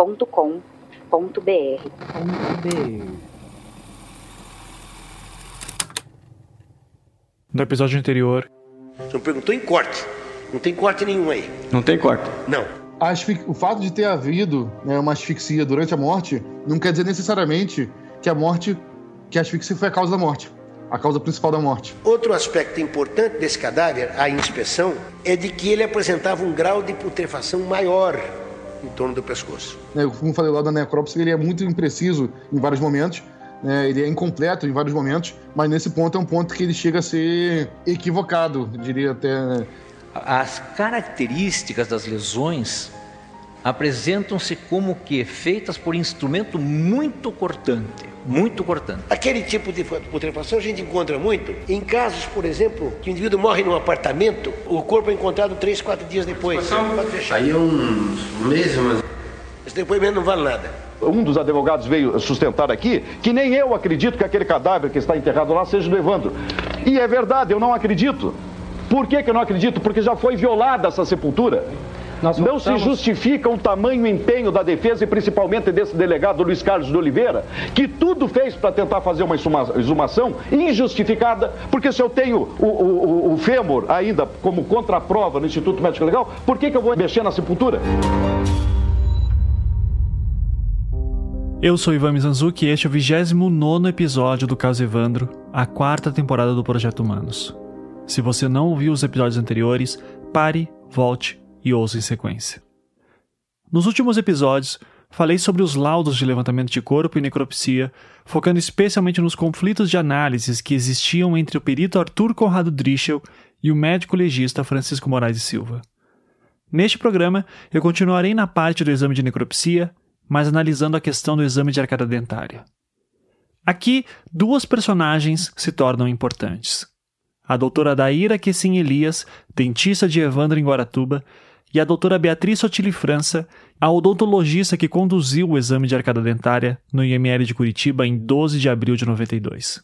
contato@projetohumanos.com.br. No episódio anterior. Você me perguntou em corte. Não tem corte nenhum aí. Não tem corte? Não. O fato de ter havido né, uma asfixia durante a morte não quer dizer necessariamente que a morte, que a asfixia foi a causa da morte, a causa principal da morte. Outro aspecto importante desse cadáver, a inspeção, é de que ele apresentava um grau de putrefação maior em torno do pescoço. É, como falei lá da necrópsia, ele é muito impreciso em vários momentos, né, ele é incompleto em vários momentos, mas nesse ponto é um ponto que ele chega a ser equivocado, diria até. Né? As características das lesões apresentam-se como que feitas por instrumento muito cortante, muito cortante. Aquele tipo de putrefação a gente encontra muito em casos, por exemplo, que o indivíduo morre num apartamento, o corpo é encontrado três, quatro dias depois. Aí é uns meses, mas... Esse depoimento não vale nada um dos advogados veio sustentar aqui que nem eu acredito que aquele cadáver que está enterrado lá seja do Evandro. E é verdade, eu não acredito. Por que, que eu não acredito? Porque já foi violada essa sepultura. Nós não se justifica o tamanho empenho da defesa e principalmente desse delegado Luiz Carlos de Oliveira, que tudo fez para tentar fazer uma exumação injustificada, porque se eu tenho o, o, o fêmur ainda como contraprova no Instituto Médico Legal, por que, que eu vou mexer na sepultura? Eu sou Ivan Mizanzuki e este é o 29 episódio do Caso Evandro, a quarta temporada do Projeto Humanos. Se você não ouviu os episódios anteriores, pare, volte e ouça em sequência. Nos últimos episódios, falei sobre os laudos de levantamento de corpo e necropsia, focando especialmente nos conflitos de análises que existiam entre o perito Arthur Conrado Drischel e o médico legista Francisco Moraes e Silva. Neste programa, eu continuarei na parte do exame de necropsia mas analisando a questão do exame de arcada dentária. Aqui, duas personagens se tornam importantes. A doutora Daíra Quessim Elias, dentista de Evandro em Guaratuba, e a doutora Beatriz Sotili França, a odontologista que conduziu o exame de arcada dentária no IML de Curitiba em 12 de abril de 92.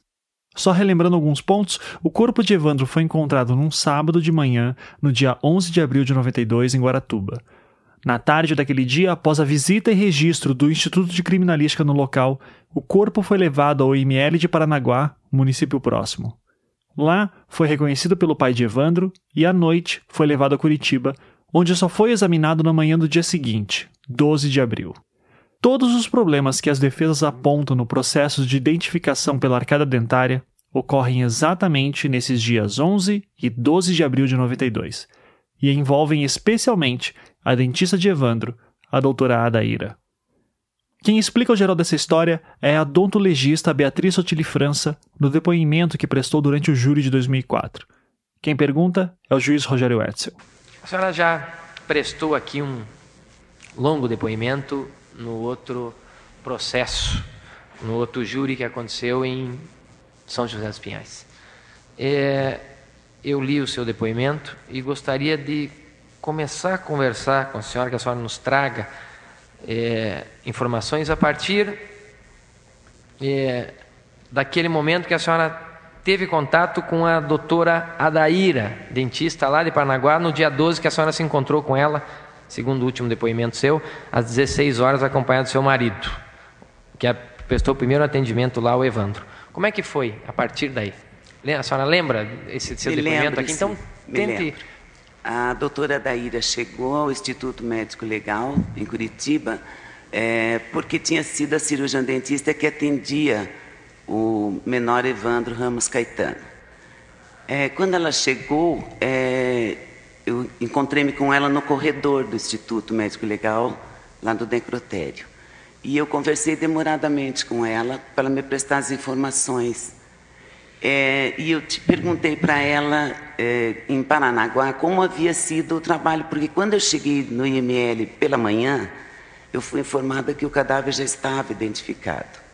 Só relembrando alguns pontos, o corpo de Evandro foi encontrado num sábado de manhã, no dia 11 de abril de 92, em Guaratuba, na tarde daquele dia, após a visita e registro do Instituto de Criminalística no local, o corpo foi levado ao IML de Paranaguá, município próximo. Lá, foi reconhecido pelo pai de Evandro e, à noite, foi levado a Curitiba, onde só foi examinado na manhã do dia seguinte, 12 de abril. Todos os problemas que as defesas apontam no processo de identificação pela arcada dentária ocorrem exatamente nesses dias 11 e 12 de abril de 92 e envolvem especialmente a dentista de Evandro, a doutora Adaíra. Quem explica o geral dessa história é a odontologista Beatriz Sotili França, no depoimento que prestou durante o júri de 2004. Quem pergunta é o juiz Rogério Etzel. A senhora já prestou aqui um longo depoimento no outro processo, no outro júri que aconteceu em São José dos Pinhais. É, eu li o seu depoimento e gostaria de começar a conversar com a senhora, que a senhora nos traga é, informações a partir é, daquele momento que a senhora teve contato com a doutora Adaíra, dentista lá de Paranaguá, no dia 12 que a senhora se encontrou com ela, segundo o último depoimento seu, às 16 horas, acompanhado do seu marido, que prestou o primeiro atendimento lá, o Evandro. Como é que foi a partir daí? A senhora lembra esse seu me depoimento lembro, aqui? Então, tente a doutora Daíra chegou ao Instituto Médico Legal, em Curitiba, é, porque tinha sido a cirurgiã dentista que atendia o menor Evandro Ramos Caetano. É, quando ela chegou, é, eu encontrei-me com ela no corredor do Instituto Médico Legal, lá do necrotério. E eu conversei demoradamente com ela para me prestar as informações é, e eu te perguntei para ela, é, em Paranaguá, como havia sido o trabalho, porque quando eu cheguei no IML pela manhã, eu fui informada que o cadáver já estava identificado.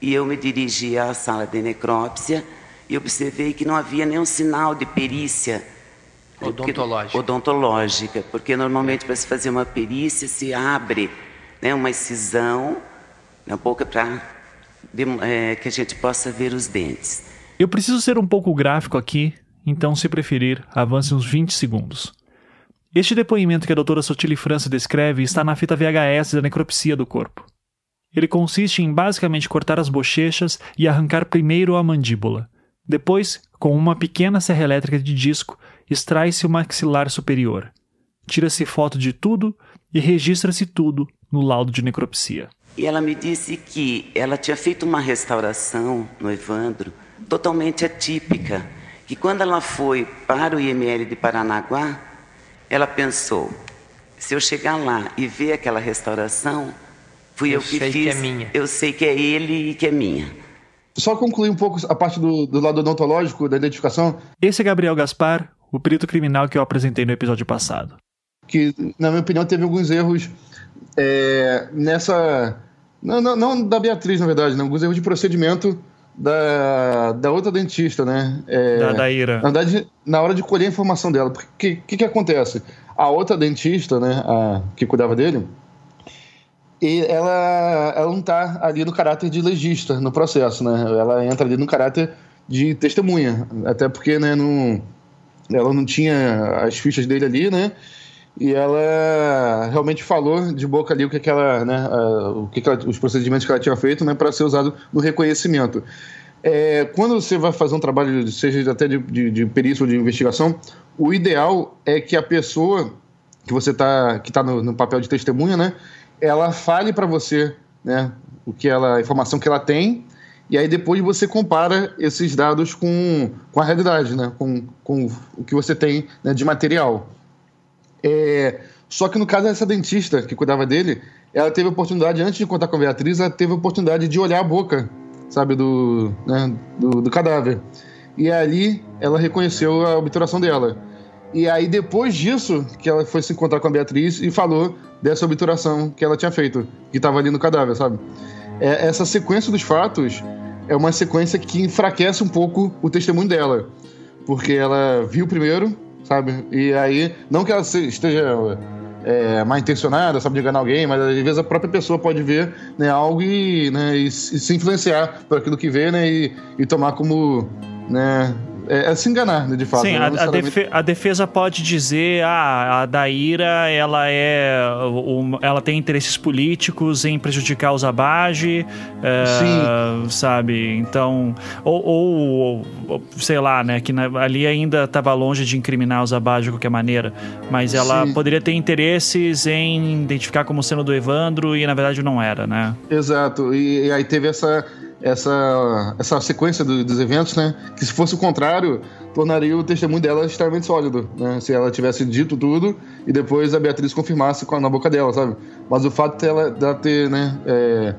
E eu me dirigi à sala de necrópsia e observei que não havia nenhum sinal de perícia odontológica, odontológica porque normalmente para se fazer uma perícia se abre né, uma incisão na boca para é, que a gente possa ver os dentes. Eu preciso ser um pouco gráfico aqui, então, se preferir, avance uns 20 segundos. Este depoimento que a doutora Sotile França descreve está na fita VHS da necropsia do corpo. Ele consiste em basicamente cortar as bochechas e arrancar primeiro a mandíbula. Depois, com uma pequena serra elétrica de disco, extrai-se o maxilar superior. Tira-se foto de tudo e registra-se tudo no laudo de necropsia. E ela me disse que ela tinha feito uma restauração no Evandro totalmente atípica, que quando ela foi para o IML de Paranaguá, ela pensou: se eu chegar lá e ver aquela restauração, fui eu, eu que fiz. Que é minha. Eu sei que é ele e que é minha. Só concluir um pouco a parte do, do lado odontológico da identificação. Esse é Gabriel Gaspar, o perito criminal que eu apresentei no episódio passado. Que, na minha opinião, teve alguns erros é, nessa não, não, não, da Beatriz, na verdade, né? Alguns erros de procedimento da, da outra dentista, né? É, da, da Ira. Na verdade, na hora de colher a informação dela. Porque o que, que, que, acontece? A outra dentista, né? A, que cuidava dele, e ela, ela não está ali no caráter de legista no processo, né? Ela entra ali no caráter de testemunha. Até porque, né, não, ela não tinha as fichas dele ali, né? e ela realmente falou de boca ali o que, que ela, né, o que, que ela, os procedimentos que ela tinha feito, né, para ser usado no reconhecimento. É, quando você vai fazer um trabalho, seja até de, de, de perícia ou de investigação, o ideal é que a pessoa que você tá, que está no, no, papel de testemunha, né, ela fale para você, né, o que ela, a informação que ela tem, e aí depois você compara esses dados com, com a realidade, né, com, com o que você tem né, de material. É, só que no caso dessa dentista que cuidava dele, ela teve a oportunidade, antes de contar com a Beatriz, ela teve a oportunidade de olhar a boca, sabe, do, né, do, do cadáver. E ali ela reconheceu a obturação dela. E aí, depois disso, que ela foi se encontrar com a Beatriz e falou dessa obturação que ela tinha feito, que estava ali no cadáver, sabe? É, essa sequência dos fatos é uma sequência que enfraquece um pouco o testemunho dela. Porque ela viu primeiro, sabe? E aí, não que ela esteja é, mal intencionada, sabe, de enganar alguém, mas às vezes a própria pessoa pode ver né, algo e, né, e, se influenciar por aquilo que vê, né, e, e tomar como né, é, é, se enganar, né, de fato. Sim, a, necessariamente... a, defesa pode dizer, ah, a Daíra, ela é, ela tem interesses políticos em prejudicar os Abage, é, sabe? Então, ou, ou, sei lá, né, que na, ali ainda estava longe de incriminar os Abage de qualquer maneira, mas ela Sim. poderia ter interesses em identificar como sendo do Evandro e na verdade não era, né? Exato. e, e aí teve essa essa, essa sequência do, dos eventos, né? Que se fosse o contrário, tornaria o testemunho dela extremamente sólido, né? Se ela tivesse dito tudo e depois a Beatriz confirmasse na boca dela, sabe? Mas o fato dela, dela ter, né, é,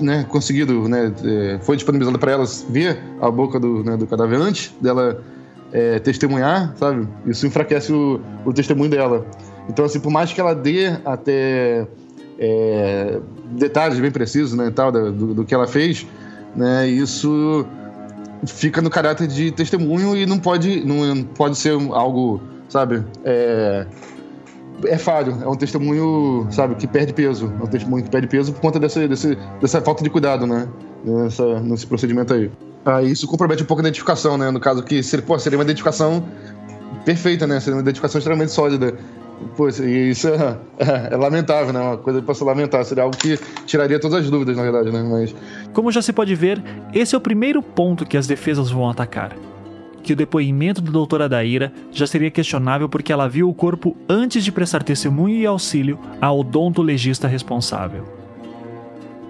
né, conseguido, né, é, foi disponibilizado para elas ver a boca do, né, do cadáver antes dela é, testemunhar, sabe? Isso enfraquece o, o testemunho dela. Então, assim, por mais que ela dê até é, detalhes bem precisos, né, tal, do, do, que ela fez, né, isso fica no caráter de testemunho e não pode, não pode ser algo, sabe, é, é falho, é um testemunho, sabe, que perde peso, é um testemunho que perde peso por conta dessa, dessa falta de cuidado, né, nessa, nesse procedimento aí. Aí isso compromete um pouco a identificação, né, no caso que pô, seria uma identificação perfeita, né, seria uma identificação extremamente sólida Pô, isso é, é, é, lamentável, né? Uma coisa para se lamentar. Seria algo que tiraria todas as dúvidas, na verdade, né? Mas... Como já se pode ver, esse é o primeiro ponto que as defesas vão atacar. Que o depoimento da doutora Daíra já seria questionável porque ela viu o corpo antes de prestar testemunho e auxílio ao odontologista responsável.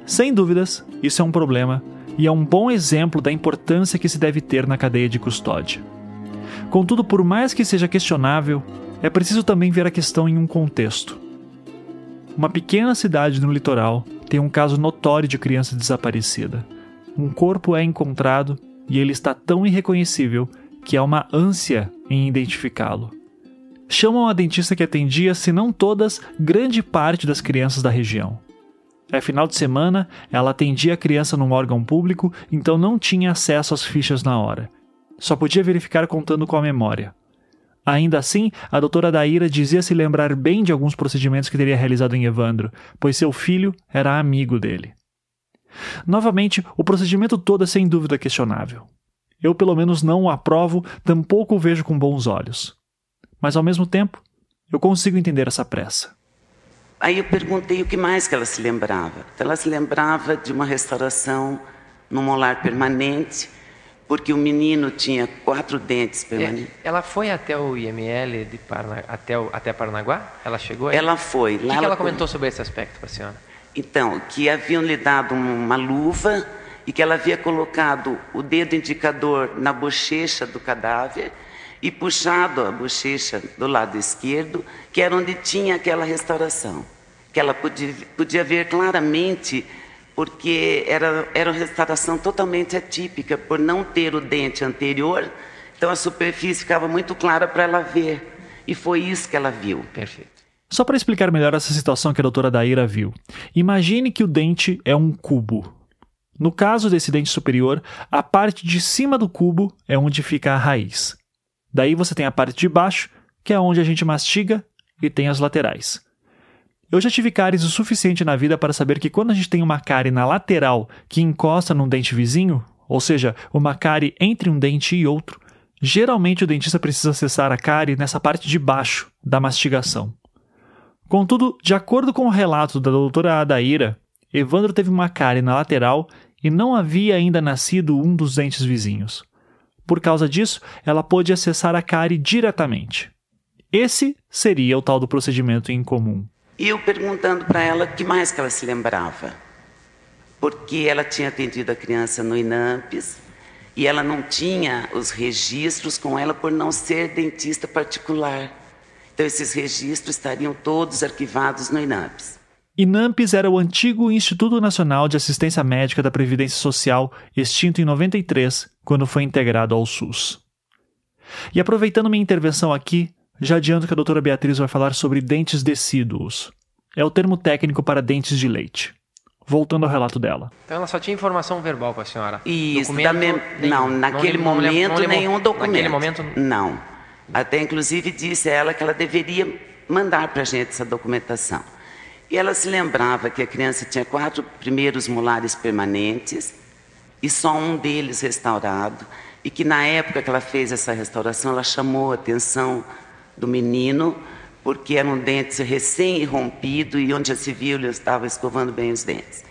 Sem dúvidas, isso é um problema e é um bom exemplo da importância que se deve ter na cadeia de custódia. Contudo, por mais que seja questionável, é preciso também ver a questão em um contexto. Uma pequena cidade no litoral tem um caso notório de criança desaparecida. Um corpo é encontrado e ele está tão irreconhecível que há uma ânsia em identificá-lo. chamam a dentista que atendia, se não todas, grande parte das crianças da região. É final de semana, ela atendia a criança num órgão público, então não tinha acesso às fichas na hora. Só podia verificar contando com a memória. Ainda assim, a doutora Daíra dizia se lembrar bem de alguns procedimentos que teria realizado em Evandro, pois seu filho era amigo dele. Novamente, o procedimento todo é sem dúvida questionável. Eu, pelo menos, não o aprovo, tampouco o vejo com bons olhos. Mas, ao mesmo tempo, eu consigo entender essa pressa. Aí eu perguntei o que mais que ela se lembrava. Ela se lembrava de uma restauração no molar permanente, porque o menino tinha quatro dentes permanentes. É, ela foi até o IML de Parna, até, o, até Paranaguá? Ela chegou aí? Ela foi. O que, que ela, ela comentou sobre esse aspecto para a senhora? Então, que haviam lhe dado uma luva e que ela havia colocado o dedo indicador na bochecha do cadáver e puxado a bochecha do lado esquerdo, que era onde tinha aquela restauração, que ela podia, podia ver claramente, porque era, era uma restauração totalmente atípica, por não ter o dente anterior, então a superfície ficava muito clara para ela ver. E foi isso que ela viu. Perfeito. Só para explicar melhor essa situação que a doutora Daíra viu. Imagine que o dente é um cubo. No caso desse dente superior, a parte de cima do cubo é onde fica a raiz. Daí você tem a parte de baixo, que é onde a gente mastiga, e tem as laterais. Eu já tive cáries o suficiente na vida para saber que quando a gente tem uma cárie na lateral que encosta num dente vizinho, ou seja, uma cárie entre um dente e outro, geralmente o dentista precisa acessar a cárie nessa parte de baixo da mastigação. Contudo, de acordo com o relato da doutora Adaíra, Evandro teve uma cárie na lateral e não havia ainda nascido um dos dentes vizinhos. Por causa disso, ela pôde acessar a cárie diretamente. Esse seria o tal do procedimento incomum. E eu perguntando para ela o que mais que ela se lembrava. Porque ela tinha atendido a criança no INAMPES e ela não tinha os registros com ela por não ser dentista particular. Então esses registros estariam todos arquivados no INAMPES. INAMPES era o antigo Instituto Nacional de Assistência Médica da Previdência Social, extinto em 93, quando foi integrado ao SUS. E aproveitando minha intervenção aqui, já adianto que a doutora Beatriz vai falar sobre dentes decíduos. É o termo técnico para dentes de leite. Voltando ao relato dela. Então ela só tinha informação verbal para a senhora? Isso, documento, não, naquele não, momento não, nenhum documento. Naquele momento? Não. Até inclusive disse a ela que ela deveria mandar para a gente essa documentação. E ela se lembrava que a criança tinha quatro primeiros molares permanentes e só um deles restaurado. E que na época que ela fez essa restauração, ela chamou a atenção do menino, porque era um dente recém-rompido e onde já se viu ele estava escovando bem os dentes.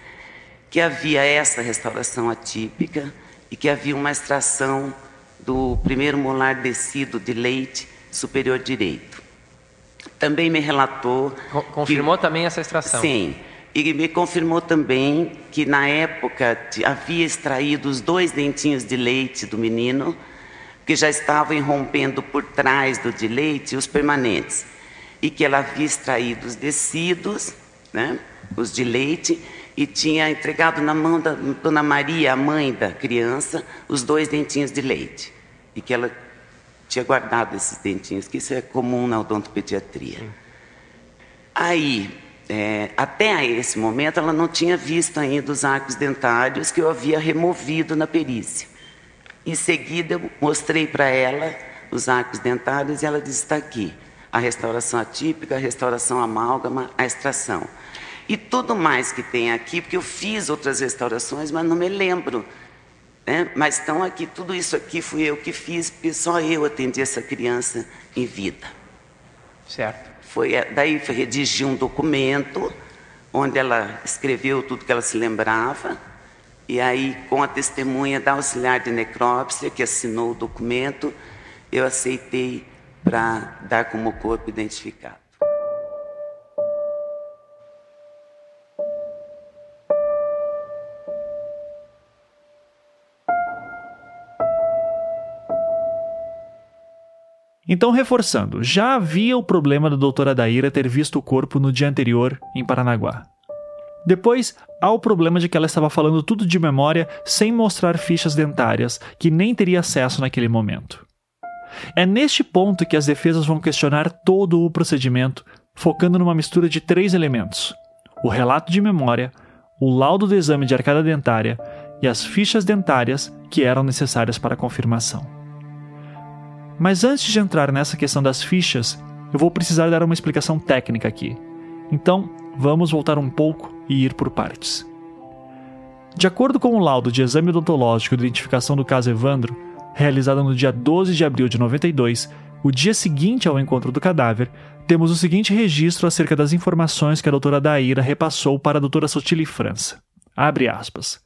Que havia essa restauração atípica e que havia uma extração do primeiro molar descido de leite superior direito também me relatou. Confirmou que, também essa extração? Sim. E me confirmou também que na época havia extraído os dois dentinhos de leite do menino, que já estavam irrompendo por trás do de leite os permanentes. E que ela havia extraído os descidos, né, os de leite, e tinha entregado na mão da Dona Maria, a mãe da criança, os dois dentinhos de leite. E que ela tinha guardado esses dentinhos, que isso é comum na odontopediatria. Aí, é, até esse momento, ela não tinha visto ainda os arcos dentários que eu havia removido na perícia. Em seguida, eu mostrei para ela os arcos dentários e ela disse: está aqui. A restauração atípica, a restauração amálgama, a extração. E tudo mais que tem aqui, porque eu fiz outras restaurações, mas não me lembro né? Mas estão aqui, tudo isso aqui fui eu que fiz, porque só eu atendi essa criança em vida. Certo. Foi, eh, daí foi redigir um documento onde ela escreveu tudo que ela se lembrava, e aí, com a testemunha da auxiliar de necrópsia, que assinou o documento, eu aceitei para dar como corpo identificado. Então, reforçando, já havia o problema da doutora Daíra ter visto o corpo no dia anterior em Paranaguá. Depois, há o problema de que ela estava falando tudo de memória sem mostrar fichas dentárias, que nem teria acesso naquele momento. É neste ponto que as defesas vão questionar todo o procedimento, focando numa mistura de três elementos: o relato de memória, o laudo do exame de arcada dentária e as fichas dentárias que eram necessárias para a confirmação. Mas antes de entrar nessa questão das fichas, eu vou precisar dar uma explicação técnica aqui. Então, vamos voltar um pouco e ir por partes. De acordo com o laudo de exame odontológico de identificação do caso Evandro, realizado no dia 12 de abril de 92, o dia seguinte ao encontro do cadáver, temos o seguinte registro acerca das informações que a doutora Daíra repassou para a doutora Sotile França. Abre aspas.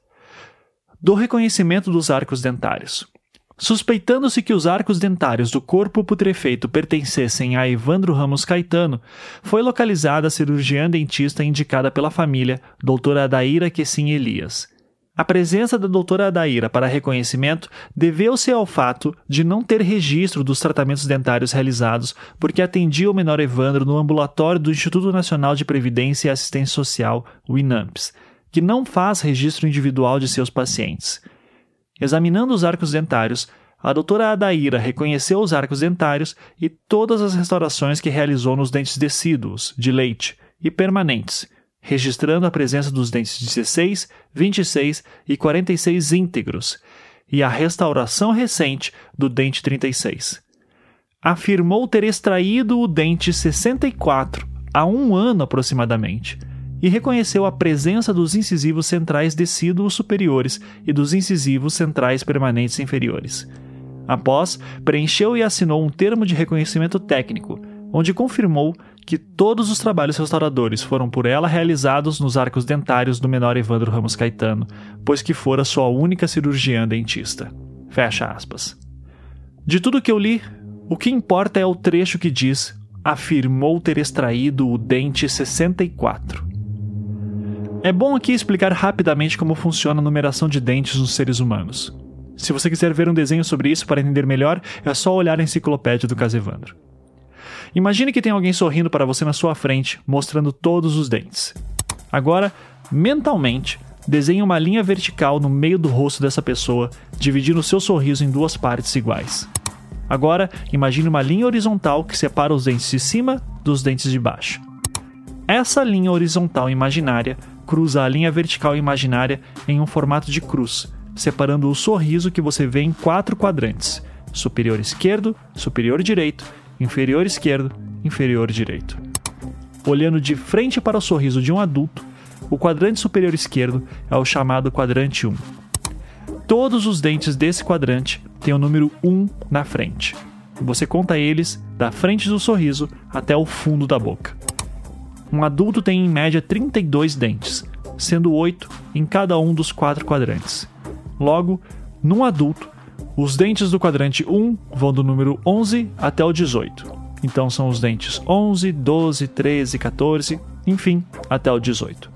Do reconhecimento dos arcos dentários. Suspeitando-se que os arcos dentários do corpo putrefeito pertencessem a Evandro Ramos Caetano, foi localizada a cirurgiã dentista indicada pela família, doutora Adaíra Quessim Elias. A presença da doutora Adaíra para reconhecimento deveu-se ao fato de não ter registro dos tratamentos dentários realizados, porque atendia o menor Evandro no ambulatório do Instituto Nacional de Previdência e Assistência Social, o INAMPS, que não faz registro individual de seus pacientes. Examinando os arcos dentários, a doutora Adaíra reconheceu os arcos dentários e todas as restaurações que realizou nos dentes decíduos, de leite e permanentes, registrando a presença dos dentes 16, 26 e 46 íntegros, e a restauração recente do dente 36. Afirmou ter extraído o dente 64 há um ano aproximadamente e reconheceu a presença dos incisivos centrais decíduos superiores e dos incisivos centrais permanentes inferiores. Após, preencheu e assinou um termo de reconhecimento técnico, onde confirmou que todos os trabalhos restauradores foram por ela realizados nos arcos dentários do menor Evandro Ramos Caetano, pois que fora sua única cirurgiã dentista. Fecha aspas. De tudo que eu li, o que importa é o trecho que diz: afirmou ter extraído o dente 64. É bom aqui explicar rapidamente como funciona a numeração de dentes nos seres humanos. Se você quiser ver um desenho sobre isso para entender melhor, é só olhar a enciclopédia do caso Evandro. Imagine que tem alguém sorrindo para você na sua frente, mostrando todos os dentes. Agora, mentalmente, desenhe uma linha vertical no meio do rosto dessa pessoa, dividindo o seu sorriso em duas partes iguais. Agora, imagine uma linha horizontal que separa os dentes de cima dos dentes de baixo. Essa linha horizontal imaginária cruza a linha vertical imaginária em um formato de cruz, separando o sorriso que você vê em quatro quadrantes: superior esquerdo, superior direito, inferior esquerdo, inferior direito. Olhando de frente para o sorriso de um adulto, o quadrante superior esquerdo é o chamado quadrante 1. Todos os dentes desse quadrante têm o número 1 na frente. Você conta eles da frente do sorriso até o fundo da boca. Um adulto tem em média 32 dentes, sendo 8 em cada um dos quatro quadrantes. Logo, num adulto, os dentes do quadrante 1 vão do número 11 até o 18. Então são os dentes 11, 12, 13, 14, enfim, até o 18.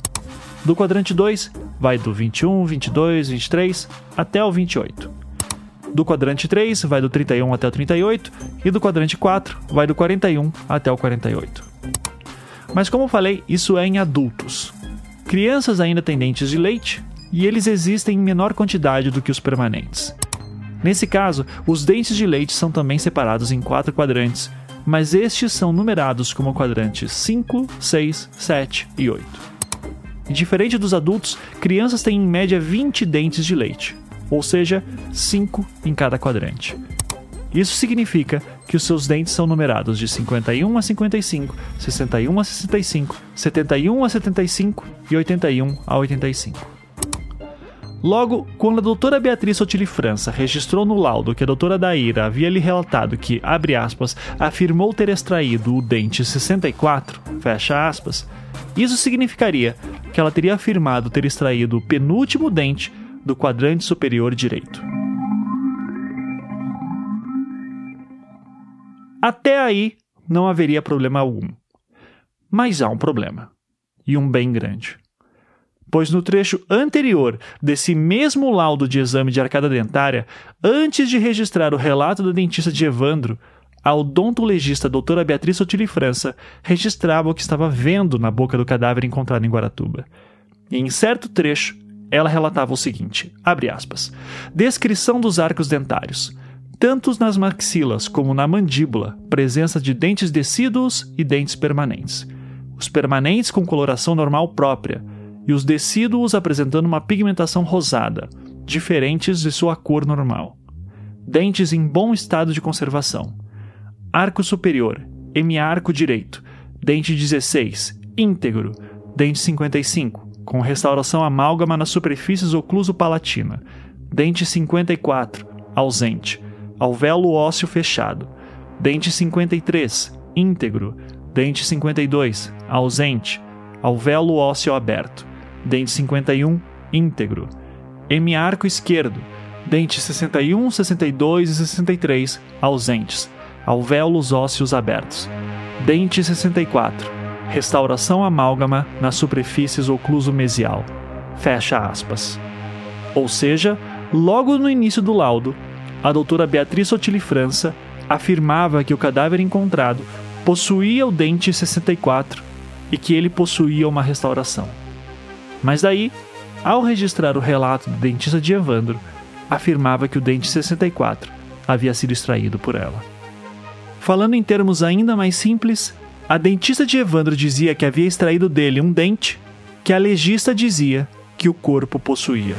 Do quadrante 2 vai do 21, 22, 23 até o 28. Do quadrante 3 vai do 31 até o 38 e do quadrante 4 vai do 41 até o 48. Mas como falei, isso é em adultos. Crianças ainda têm dentes de leite e eles existem em menor quantidade do que os permanentes. Nesse caso, os dentes de leite são também separados em quatro quadrantes, mas estes são numerados como quadrantes 5, 6, 7 e 8. E diferente dos adultos, crianças têm em média 20 dentes de leite, ou seja, 5 em cada quadrante. Isso significa que os seus dentes são numerados de 51 a 55, 61 a 65, 71 a 75 e 81 a 85. Logo, quando a doutora Beatriz Sotile França registrou no laudo que a doutora Daíra havia lhe relatado que, abre aspas, afirmou ter extraído o dente 64, fecha aspas, isso significaria que ela teria afirmado ter extraído o penúltimo dente do quadrante superior direito. Até aí não haveria problema algum. Mas há um problema. E um bem grande. Pois no trecho anterior desse mesmo laudo de exame de arcada dentária, antes de registrar o relato da dentista de Evandro, a odontologista doutora Beatriz Sotile França registrava o que estava vendo na boca do cadáver encontrado em Guaratuba. E em certo trecho, ela relatava o seguinte: aspas. Descrição dos arcos dentários tanto nas maxilas como na mandíbula, presença de dentes decíduos e dentes permanentes. Os permanentes com coloração normal própria e os decíduos apresentando uma pigmentação rosada, diferentes de sua cor normal. Dentes em bom estado de conservação. Arco superior, hemiarco direito, dente 16, íntegro, dente 55, com restauração amálgama nas superfícies ocluso-palatina, dente 54, ausente, alvéolo ósseo fechado, dente 53, íntegro, dente 52, ausente, alvéolo ósseo aberto, dente 51, íntegro, hemiarco esquerdo, dente 61, 62 e 63, ausentes, alvéolos ósseos abertos, dente 64, restauração amálgama nas superfícies ocluso-mesial, fecha aspas. Ou seja, logo no início do laudo, a doutora Beatriz Sotili França afirmava que o cadáver encontrado possuía o dente 64 e que ele possuía uma restauração. Mas daí, ao registrar o relato do dentista de Evandro, afirmava que o dente 64 havia sido extraído por ela. Falando em termos ainda mais simples, a dentista de Evandro dizia que havia extraído dele um dente que a legista dizia que o corpo possuía.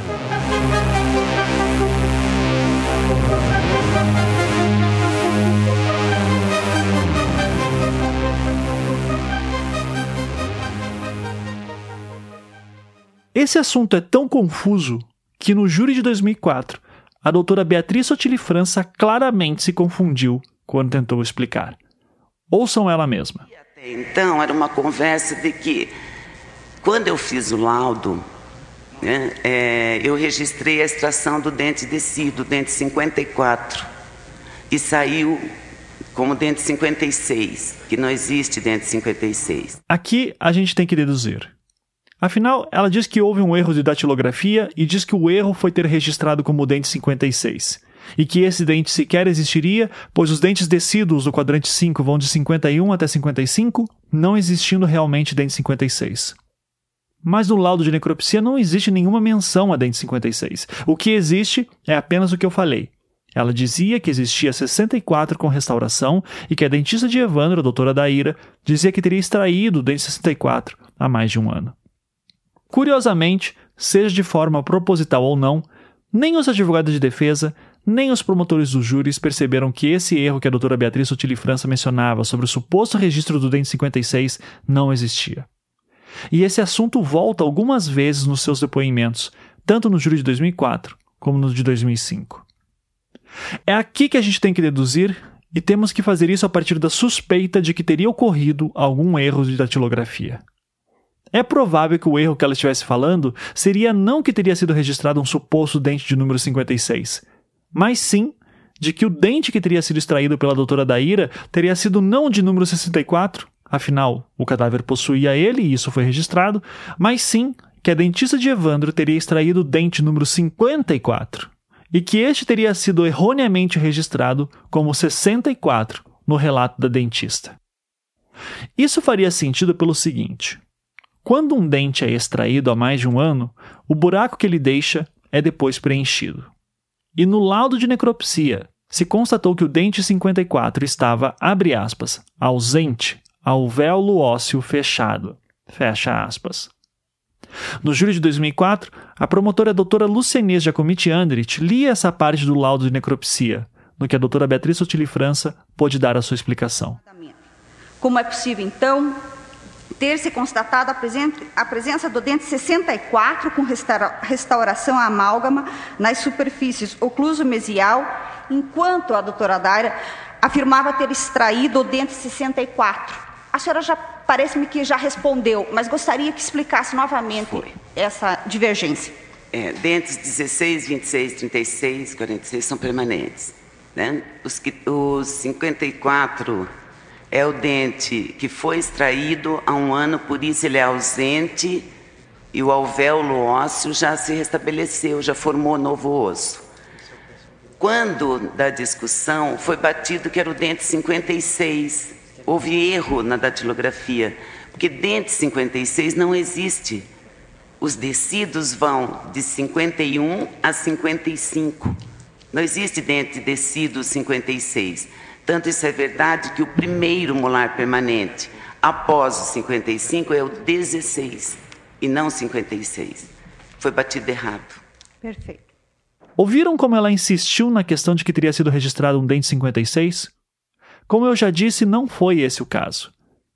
Esse assunto é tão confuso que no júri de 2004, a doutora Beatriz Sotili França claramente se confundiu quando tentou explicar. Ouçam ela mesma. Até então, era uma conversa de que, quando eu fiz o laudo, né, é, eu registrei a extração do dente descido, dente 54, e saiu como dente 56, que não existe dente 56. Aqui a gente tem que deduzir. Afinal, ela diz que houve um erro de datilografia e diz que o erro foi ter registrado como dente 56. E que esse dente sequer existiria, pois os dentes descidos do quadrante 5 vão de 51 até 55, não existindo realmente dente 56. Mas no laudo de necropsia não existe nenhuma menção a dente 56. O que existe é apenas o que eu falei. Ela dizia que existia 64 com restauração e que a dentista de Evandro, a doutora Daíra, dizia que teria extraído o dente 64 há mais de um ano. Curiosamente, seja de forma proposital ou não, nem os advogados de defesa, nem os promotores dos júris perceberam que esse erro que a doutora Beatriz Sotili França mencionava sobre o suposto registro do dente 56 não existia. E esse assunto volta algumas vezes nos seus depoimentos, tanto no júri de 2004 como no de 2005. É aqui que a gente tem que deduzir, e temos que fazer isso a partir da suspeita de que teria ocorrido algum erro de datilografia. É provável que o erro que ela estivesse falando seria não que teria sido registrado um suposto dente de número 56, mas sim de que o dente que teria sido extraído pela doutora Daíra teria sido não de número 64, afinal, o cadáver possuía ele e isso foi registrado, mas sim que a dentista de Evandro teria extraído o dente número 54 e que este teria sido erroneamente registrado como 64 no relato da dentista. Isso faria sentido pelo seguinte: quando um dente é extraído há mais de um ano, o buraco que ele deixa é depois preenchido. E no laudo de necropsia, se constatou que o dente 54 estava, abre aspas, ausente, alvéolo ósseo fechado, fecha aspas. No julho de 2004, a promotora doutora Lucianês Giacometti Andrit lia essa parte do laudo de necropsia, no que a doutora Beatriz Sotili França pôde dar a sua explicação. Como é possível, então, ter se constatado a, presen a presença do dente 64 com restaura restauração amálgama nas superfícies ocluso-mesial, enquanto a doutora Daira afirmava ter extraído o dente 64. A senhora já parece-me que já respondeu, mas gostaria que explicasse novamente Foi. essa divergência. É, dentes 16, 26, 36, 46 são permanentes. Né? Os, que, os 54 é o dente que foi extraído há um ano, por isso ele é ausente e o alvéolo ósseo já se restabeleceu, já formou novo osso. Quando da discussão foi batido que era o dente 56, houve erro na datilografia, porque dente 56 não existe. Os descidos vão de 51 a 55 Não existe dente descido 56. Tanto isso é verdade que o primeiro molar permanente após o 55 é o 16 e não 56. Foi batido errado. Perfeito. Ouviram como ela insistiu na questão de que teria sido registrado um dente 56? Como eu já disse, não foi esse o caso.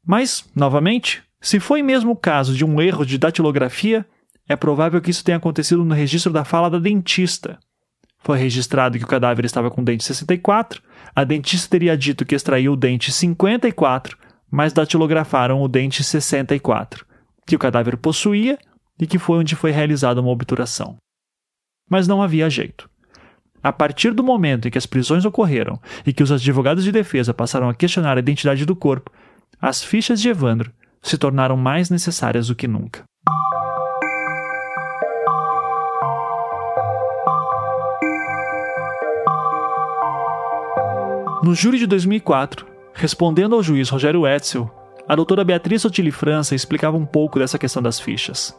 Mas, novamente, se foi mesmo o caso de um erro de datilografia, é provável que isso tenha acontecido no registro da fala da dentista. Foi registrado que o cadáver estava com dente 64, a dentista teria dito que extraiu o dente 54, mas datilografaram o dente 64, que o cadáver possuía e que foi onde foi realizada uma obturação mas não havia jeito. A partir do momento em que as prisões ocorreram e que os advogados de defesa passaram a questionar a identidade do corpo, as fichas de Evandro se tornaram mais necessárias do que nunca. No júri de 2004, respondendo ao juiz Rogério Etzel, a doutora Beatriz Sotili França explicava um pouco dessa questão das fichas.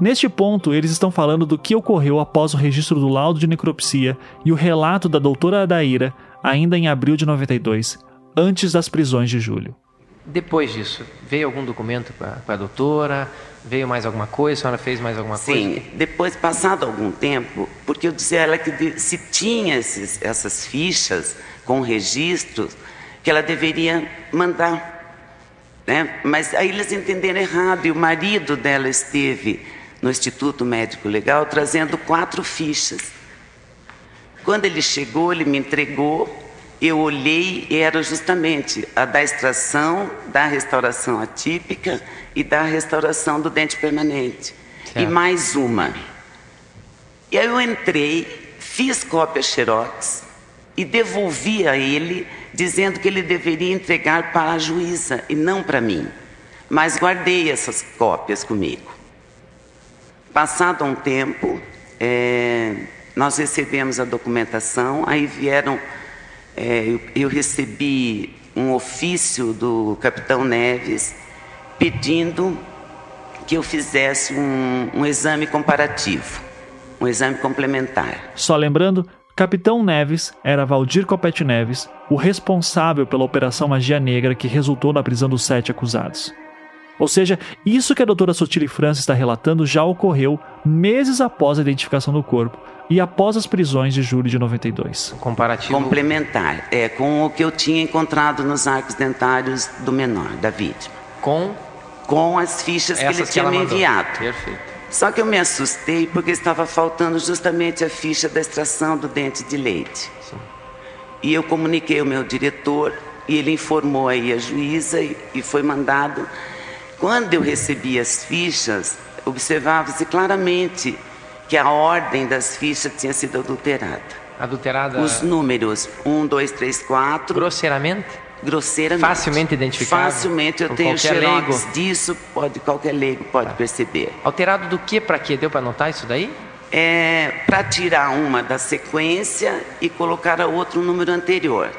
Neste ponto, eles estão falando do que ocorreu após o registro do laudo de necropsia e o relato da doutora Adaíra, ainda em abril de 92, antes das prisões de julho. Depois disso, veio algum documento para a doutora? Veio mais alguma coisa? A senhora fez mais alguma Sim, coisa? Sim, depois, passado algum tempo, porque eu disse a ela que se tinha esses, essas fichas com registros, que ela deveria mandar né? Mas aí eles entenderam errado e o marido dela esteve no Instituto Médico Legal trazendo quatro fichas. Quando ele chegou, ele me entregou, eu olhei e era justamente a da extração, da restauração atípica e da restauração do dente permanente. Certo. E mais uma. E aí eu entrei, fiz cópia xerox e devolvi a ele dizendo que ele deveria entregar para a juíza e não para mim. Mas guardei essas cópias comigo. Passado um tempo, é, nós recebemos a documentação, aí vieram, é, eu, eu recebi um ofício do capitão Neves pedindo que eu fizesse um, um exame comparativo, um exame complementar. Só lembrando, Capitão Neves era Valdir Copete Neves, o responsável pela Operação Magia Negra que resultou na prisão dos sete acusados. Ou seja, isso que a doutora Sotile França está relatando já ocorreu meses após a identificação do corpo e após as prisões de julho de 92. Comparativo. Complementar, é com o que eu tinha encontrado nos arcos dentários do menor, da vítima. Com? Com as fichas Essas que ele tinha que me enviado. Perfeito. Só que eu me assustei porque estava faltando justamente a ficha da extração do dente de leite. Sim. E eu comuniquei ao meu diretor e ele informou aí a juíza e, e foi mandado. Quando eu recebi as fichas, observava-se claramente que a ordem das fichas tinha sido adulterada. Adulterada? Os números 1, 2, 3, 4. Grosseiramente? Grosseiramente. Facilmente identificável? Facilmente, eu tenho xerox leigo. disso, pode, qualquer leigo pode perceber. Alterado do que para quê? Deu para anotar isso daí? É, para tirar uma da sequência e colocar a outra no número anterior.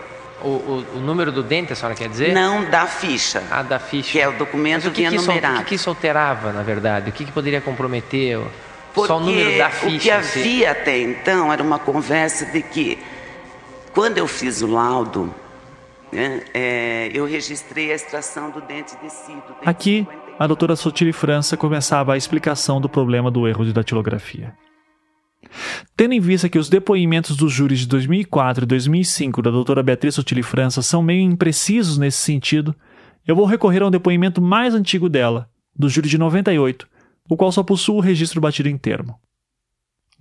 O, o, o, número do dente, a senhora quer dizer? Não, da ficha. Ah, da ficha. Que é o documento Mas o que, que, que numerado. Isso, o que, que isso alterava, na verdade? O que, que poderia comprometer? Porque Só o número da ficha? O que havia até então era uma conversa de que, quando eu fiz o laudo? É, eu registrei a extração do dente descido. Aqui, a doutora Sotile França começava a explicação do problema do erro de datilografia. Tendo em vista que os depoimentos dos júris de 2004 e 2005 da doutora Beatriz Sotile França são meio imprecisos nesse sentido, eu vou recorrer a um depoimento mais antigo dela, do júri de 98, o qual só possui o registro batido em termo.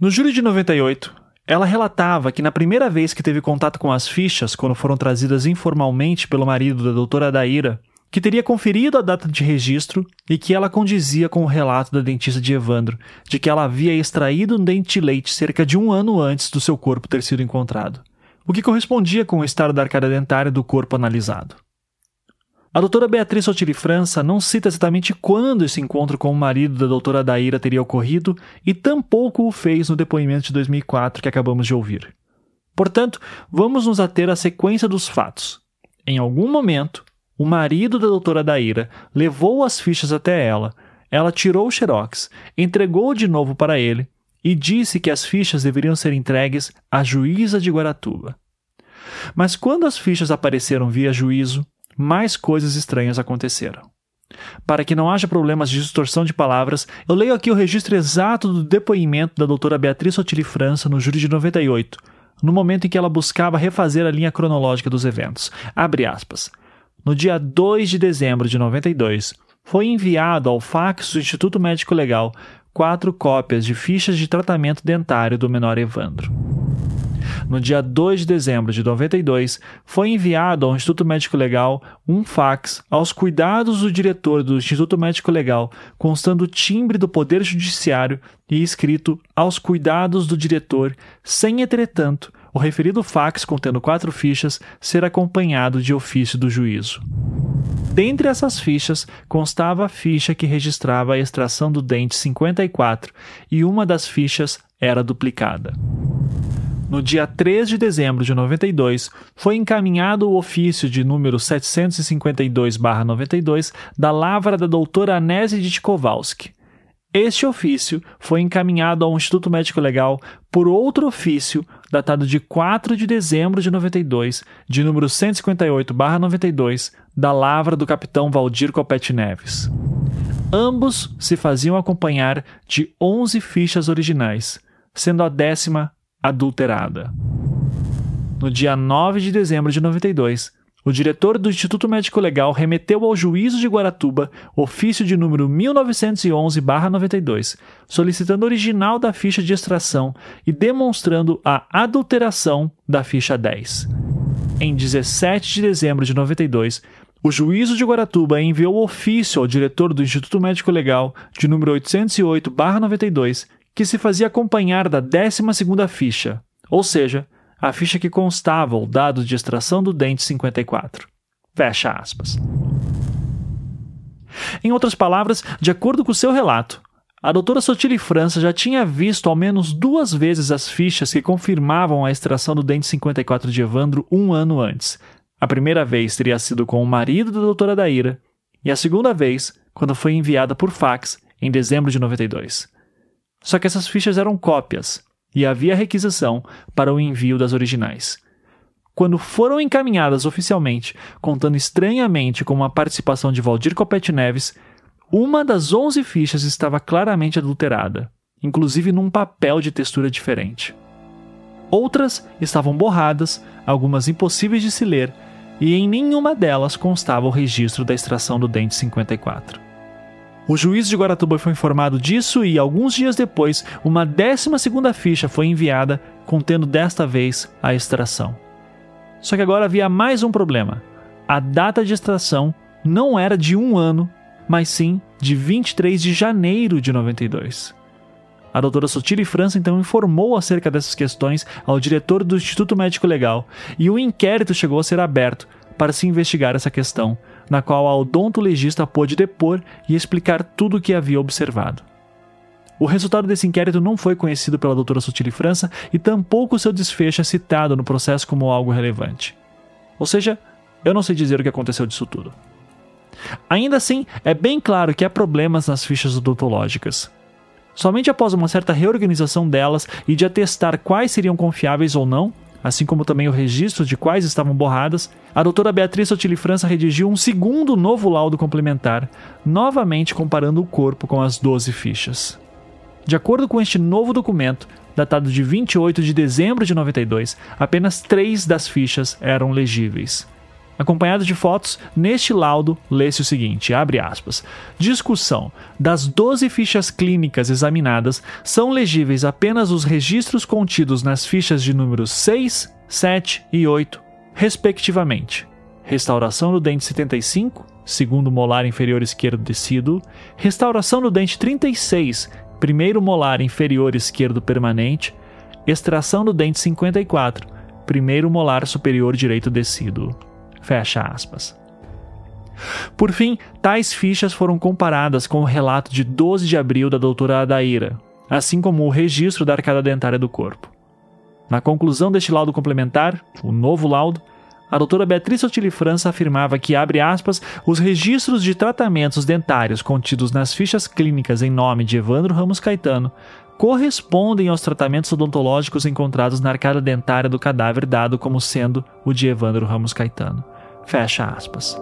No júri de 98, ela relatava que na primeira vez que teve contato com as fichas, quando foram trazidas informalmente pelo marido da doutora Daíra, que teria conferido a data de registro e que ela condizia com o relato da dentista de Evandro, de que ela havia extraído um dente de leite cerca de um ano antes do seu corpo ter sido encontrado, o que correspondia com o estado da arcada dentária do corpo analisado. A doutora Beatriz Sotiri França não cita exatamente quando esse encontro com o marido da doutora Daíra teria ocorrido e tampouco o fez no depoimento de 2004 que acabamos de ouvir. Portanto, vamos nos ater à sequência dos fatos. Em algum momento, o marido da doutora Daíra levou as fichas até ela, ela tirou o xerox, entregou de novo para ele e disse que as fichas deveriam ser entregues à juíza de Guaratuba. Mas quando as fichas apareceram via juízo, mais coisas estranhas aconteceram. Para que não haja problemas de distorção de palavras, eu leio aqui o registro exato do depoimento da doutora Beatriz Sotili França no júri de 98, no momento em que ela buscava refazer a linha cronológica dos eventos. Abre aspas. No dia 2 de dezembro de 92, foi enviado ao fax do Instituto Médico Legal quatro cópias de fichas de tratamento dentário do menor Evandro. No dia 2 de dezembro de 92, foi enviado ao Instituto Médico Legal um fax aos cuidados do diretor do Instituto Médico Legal, constando o timbre do Poder Judiciário e escrito aos cuidados do diretor, sem, entretanto, o referido fax contendo quatro fichas ser acompanhado de ofício do juízo. Dentre essas fichas constava a ficha que registrava a extração do dente 54 e uma das fichas era duplicada. No dia 3 de dezembro de 92, foi encaminhado o ofício de número 752-92 da lavra da doutora Anese Tchaikovsky. Este ofício foi encaminhado ao Instituto Médico Legal por outro ofício datado de 4 de dezembro de 92, de número 158-92, da lavra do capitão Valdir Copete Neves. Ambos se faziam acompanhar de 11 fichas originais, sendo a décima adulterada. No dia 9 de dezembro de 92, o diretor do Instituto Médico Legal remeteu ao juízo de Guaratuba ofício de número 1911-92, solicitando original da ficha de extração e demonstrando a adulteração da ficha 10. Em 17 de dezembro de 92, o juízo de Guaratuba enviou ofício ao diretor do Instituto Médico Legal, de número 808-92, que se fazia acompanhar da 12ª ficha, ou seja, a ficha que constava o dado de extração do dente 54. Fecha aspas. Em outras palavras, de acordo com seu relato, a doutora Sotile França já tinha visto ao menos duas vezes as fichas que confirmavam a extração do dente 54 de Evandro um ano antes, a primeira vez teria sido com o marido da doutora Daíra, e a segunda vez quando foi enviada por fax em dezembro de 92. Só que essas fichas eram cópias e havia requisição para o envio das originais. Quando foram encaminhadas oficialmente, contando estranhamente com a participação de Valdir Copete Neves, uma das 11 fichas estava claramente adulterada, inclusive num papel de textura diferente. Outras estavam borradas, algumas impossíveis de se ler e em nenhuma delas constava o registro da extração do dente 54. O juiz de Guaratuba foi informado disso e, alguns dias depois, uma décima segunda ficha foi enviada, contendo desta vez a extração. Só que agora havia mais um problema. A data de extração não era de um ano, mas sim de 23 de janeiro de 92. A doutora Sotile França então informou acerca dessas questões ao diretor do Instituto Médico Legal e o inquérito chegou a ser aberto para se investigar essa questão, na qual a odontologista pôde depor e explicar tudo o que havia observado. O resultado desse inquérito não foi conhecido pela doutora Sotile França e tampouco seu desfecho é citado no processo como algo relevante. Ou seja, eu não sei dizer o que aconteceu disso tudo. Ainda assim, é bem claro que há problemas nas fichas odontológicas. Somente após uma certa reorganização delas e de atestar quais seriam confiáveis ou não, assim como também o registro de quais estavam borradas, a doutora Beatriz Sotili França redigiu um segundo novo laudo complementar, novamente comparando o corpo com as 12 fichas. De acordo com este novo documento, datado de 28 de dezembro de 92, apenas três das fichas eram legíveis. Acompanhado de fotos, neste laudo lê-se o seguinte: abre aspas. Discussão. Das 12 fichas clínicas examinadas, são legíveis apenas os registros contidos nas fichas de números 6, 7 e 8, respectivamente. Restauração do dente 75, segundo molar inferior esquerdo descido, restauração do dente 36, primeiro molar inferior esquerdo permanente, extração do dente 54, primeiro molar superior direito descido. Fecha aspas. Por fim, tais fichas foram comparadas com o relato de 12 de abril da doutora Adaíra, assim como o registro da arcada dentária do corpo. Na conclusão deste laudo complementar, o novo laudo, a doutora Beatriz Sotili França afirmava que, abre aspas, os registros de tratamentos dentários contidos nas fichas clínicas em nome de Evandro Ramos Caetano correspondem aos tratamentos odontológicos encontrados na arcada dentária do cadáver dado como sendo o de Evandro Ramos Caetano. Fecha aspas.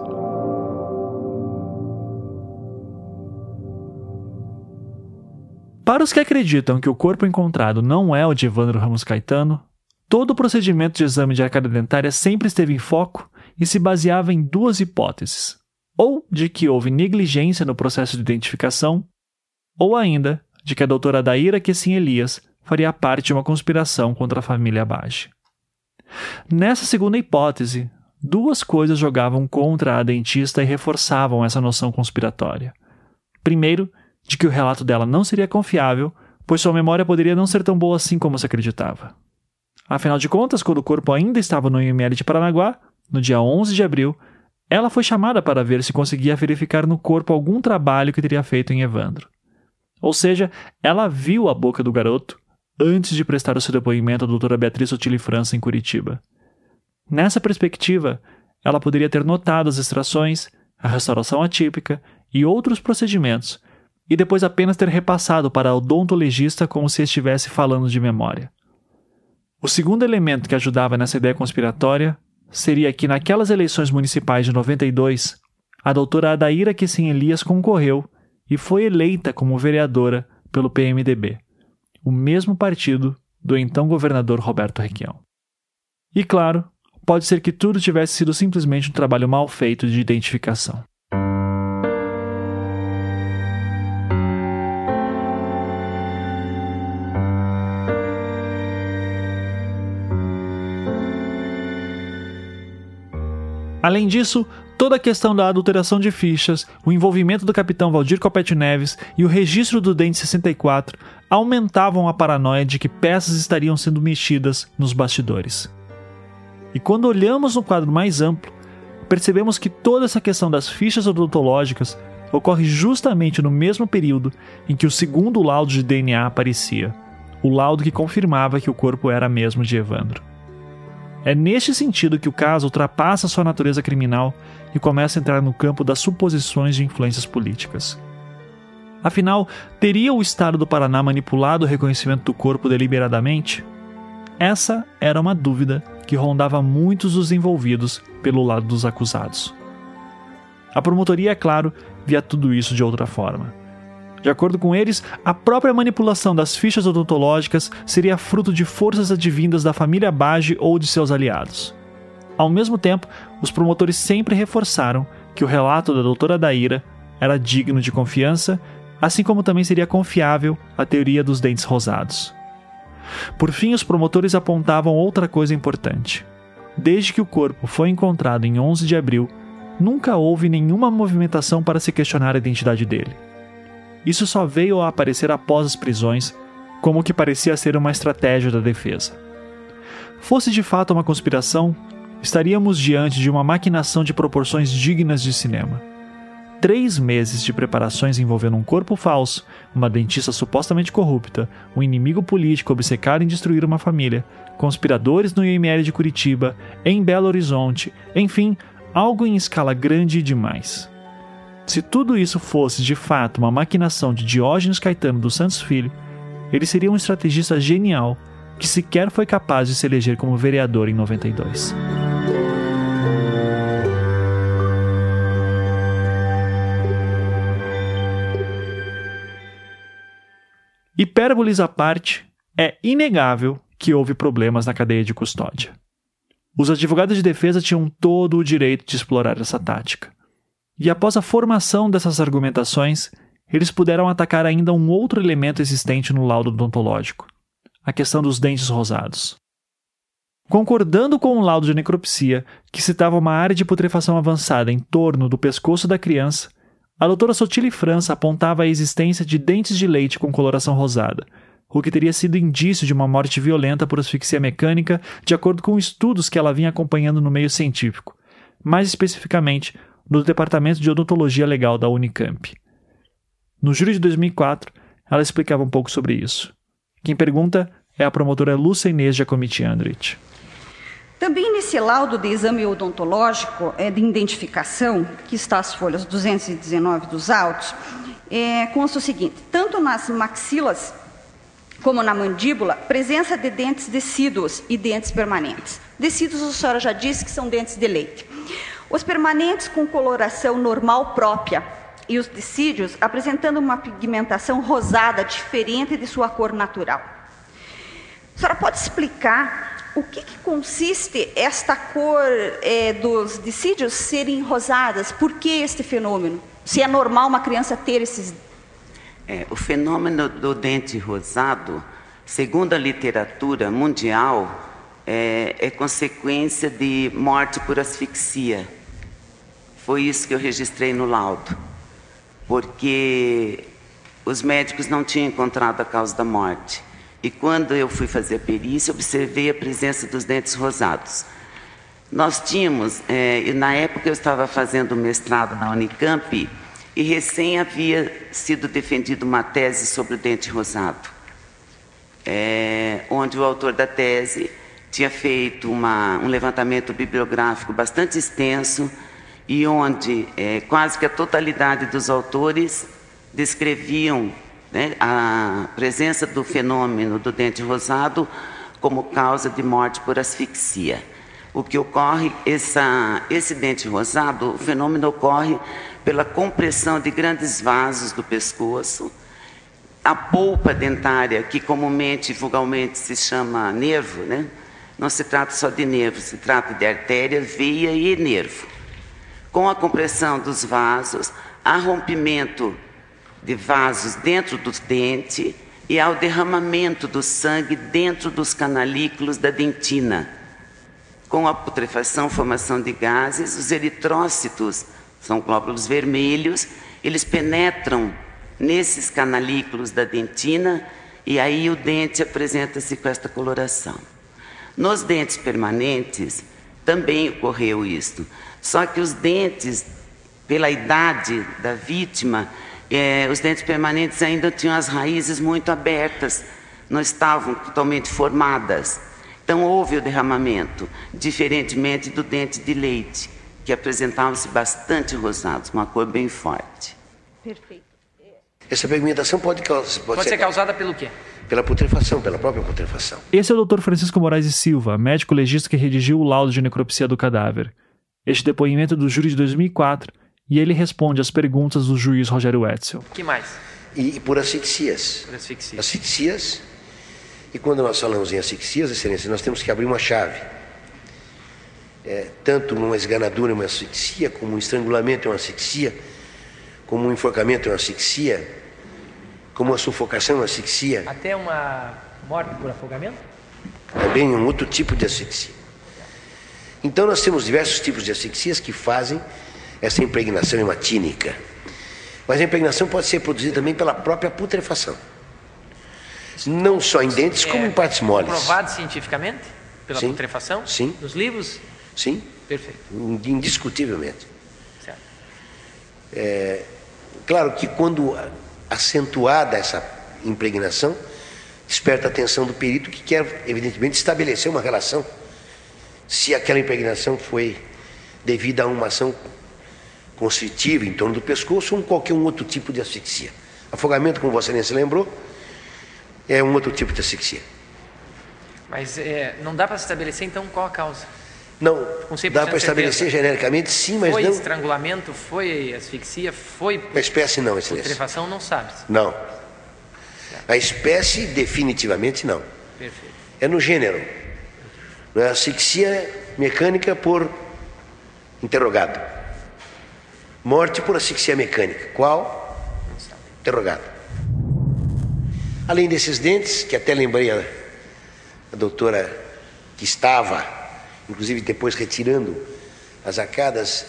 Para os que acreditam que o corpo encontrado não é o de Evandro Ramos Caetano, todo o procedimento de exame de arcada dentária sempre esteve em foco e se baseava em duas hipóteses: ou de que houve negligência no processo de identificação, ou ainda de que a doutora Daíra Quessim Elias faria parte de uma conspiração contra a família Abage. Nessa segunda hipótese, duas coisas jogavam contra a dentista e reforçavam essa noção conspiratória. Primeiro, de que o relato dela não seria confiável, pois sua memória poderia não ser tão boa assim como se acreditava. Afinal de contas, quando o corpo ainda estava no IML de Paranaguá, no dia 11 de abril, ela foi chamada para ver se conseguia verificar no corpo algum trabalho que teria feito em Evandro. Ou seja, ela viu a boca do garoto antes de prestar o seu depoimento à doutora Beatriz Sotile França em Curitiba. Nessa perspectiva, ela poderia ter notado as extrações, a restauração atípica e outros procedimentos, e depois apenas ter repassado para o odontologista como se estivesse falando de memória. O segundo elemento que ajudava nessa ideia conspiratória seria que naquelas eleições municipais de 92, a doutora Adaíra Quessim Elias concorreu e foi eleita como vereadora pelo PMDB, o mesmo partido do então governador Roberto Requião. E claro, pode ser que tudo tivesse sido simplesmente um trabalho mal feito de identificação. Além disso, toda a questão da adulteração de fichas, o envolvimento do capitão Valdir Copete Neves e o registro do Dente 64 aumentavam a paranoia de que peças estariam sendo mexidas nos bastidores. E quando olhamos no quadro mais amplo, percebemos que toda essa questão das fichas odontológicas ocorre justamente no mesmo período em que o segundo laudo de DNA aparecia, o laudo que confirmava que o corpo era mesmo de Evandro. É neste sentido que o caso ultrapassa sua natureza criminal e começa a entrar no campo das suposições de influências políticas. Afinal, teria o Estado do Paraná manipulado o reconhecimento do corpo deliberadamente? Essa era uma dúvida que rondava muitos dos envolvidos pelo lado dos acusados. A promotoria, é claro, via tudo isso de outra forma. De acordo com eles, a própria manipulação das fichas odontológicas seria fruto de forças advindas da família Bage ou de seus aliados. Ao mesmo tempo, os promotores sempre reforçaram que o relato da doutora Daíra era digno de confiança, assim como também seria confiável a teoria dos dentes rosados. Por fim, os promotores apontavam outra coisa importante. Desde que o corpo foi encontrado em 11 de abril, nunca houve nenhuma movimentação para se questionar a identidade dele. Isso só veio a aparecer após as prisões, como que parecia ser uma estratégia da defesa. Fosse de fato uma conspiração, estaríamos diante de uma maquinação de proporções dignas de cinema. Três meses de preparações envolvendo um corpo falso, uma dentista supostamente corrupta, um inimigo político obcecado em destruir uma família, conspiradores no IML de Curitiba, em Belo Horizonte, enfim, algo em escala grande demais. Se tudo isso fosse de fato uma maquinação de Diógenes Caetano dos Santos Filho, ele seria um estrategista genial que sequer foi capaz de se eleger como vereador em 92. Hipérboles à parte, é inegável que houve problemas na cadeia de custódia. Os advogados de defesa tinham todo o direito de explorar essa tática. E após a formação dessas argumentações, eles puderam atacar ainda um outro elemento existente no laudo odontológico: a questão dos dentes rosados. Concordando com o laudo de necropsia, que citava uma área de putrefação avançada em torno do pescoço da criança, a doutora Sotile França apontava a existência de dentes de leite com coloração rosada, o que teria sido indício de uma morte violenta por asfixia mecânica, de acordo com estudos que ela vinha acompanhando no meio científico, mais especificamente do Departamento de Odontologia Legal da Unicamp. No júri de 2004, ela explicava um pouco sobre isso. Quem pergunta é a promotora Lúcia Inês Giacometti Andrich. Também nesse laudo de exame odontológico é, de identificação, que está às folhas 219 dos autos, é, consta o seguinte: tanto nas maxilas como na mandíbula, presença de dentes decíduos e dentes permanentes. Decíduos, a senhora já disse que são dentes de leite. Os permanentes com coloração normal própria e os decídios apresentando uma pigmentação rosada diferente de sua cor natural. A senhora pode explicar o que, que consiste esta cor é, dos decídios serem rosadas? Por que este fenômeno? Se é normal uma criança ter esses é, o fenômeno do dente rosado, segundo a literatura mundial, é, é, consequência de morte por asfixia. Foi isso que eu registrei no laudo, porque os médicos não tinham encontrado a causa da morte. E quando eu fui fazer a perícia, observei a presença dos dentes rosados. Nós tínhamos, é, e na época eu estava fazendo mestrado na Unicamp, e recém havia sido defendida uma tese sobre o dente rosado, é, onde o autor da tese tinha feito uma, um levantamento bibliográfico bastante extenso e onde é, quase que a totalidade dos autores descreviam né, a presença do fenômeno do dente rosado como causa de morte por asfixia. O que ocorre, essa, esse dente rosado, o fenômeno ocorre pela compressão de grandes vasos do pescoço, a polpa dentária, que comumente, vulgarmente se chama nervo, né? Não se trata só de nervo, se trata de artéria, veia e nervo. Com a compressão dos vasos, há rompimento de vasos dentro do dente e ao derramamento do sangue dentro dos canalículos da dentina. Com a putrefação, formação de gases, os eritrócitos são glóbulos vermelhos, eles penetram nesses canalículos da dentina e aí o dente apresenta-se com esta coloração. Nos dentes permanentes também ocorreu isto, só que os dentes, pela idade da vítima, é, os dentes permanentes ainda tinham as raízes muito abertas, não estavam totalmente formadas. Então houve o derramamento, diferentemente do dente de leite que apresentavam-se bastante rosados, uma cor bem forte. Perfeito. Essa pigmentação pode, pode, pode ser, ser causada pelo quê? Pela putrefação, pela própria putrefação. Esse é o Dr. Francisco Moraes e Silva, médico legista que redigiu o laudo de necropsia do cadáver. Este depoimento é do júri de 2004 e ele responde às perguntas do juiz Rogério Wetzel. que mais? E, e por asfixias. Por asfixias. Asfixias. E quando nós falamos em asfixias, excelência, nós temos que abrir uma chave é, tanto numa esganadura, uma asfixia, como um estrangulamento é uma asfixia, como um enforcamento é uma asfixia, como uma sufocação é uma asfixia. Até uma morte por afogamento? Também um outro tipo de asfixia. Então nós temos diversos tipos de asfixias que fazem essa impregnação hematínica. Mas a impregnação pode ser produzida também pela própria putrefação. Não só em dentes, como em partes moles. Provado cientificamente? Pela sim, putrefação? Sim. Nos livros? Sim. Perfeito. Indiscutivelmente. Certo. É, claro que quando acentuada essa impregnação, desperta a atenção do perito que quer, evidentemente, estabelecer uma relação se aquela impregnação foi devida a uma ação constritiva em torno do pescoço ou qualquer um outro tipo de asfixia. Afogamento, como você nem se lembrou, é um outro tipo de asfixia. Mas é, não dá para estabelecer então qual a causa? Não, dá para estabelecer genericamente sim, mas foi não... Foi estrangulamento, foi asfixia, foi... A espécie não, excelência. Putrefação não sabe. Não. A espécie definitivamente não. Perfeito. É no gênero. Não é asfixia mecânica por interrogado. Morte por asfixia mecânica. Qual? Interrogado. Além desses dentes, que até lembrei a, a doutora que estava inclusive depois retirando as arcadas,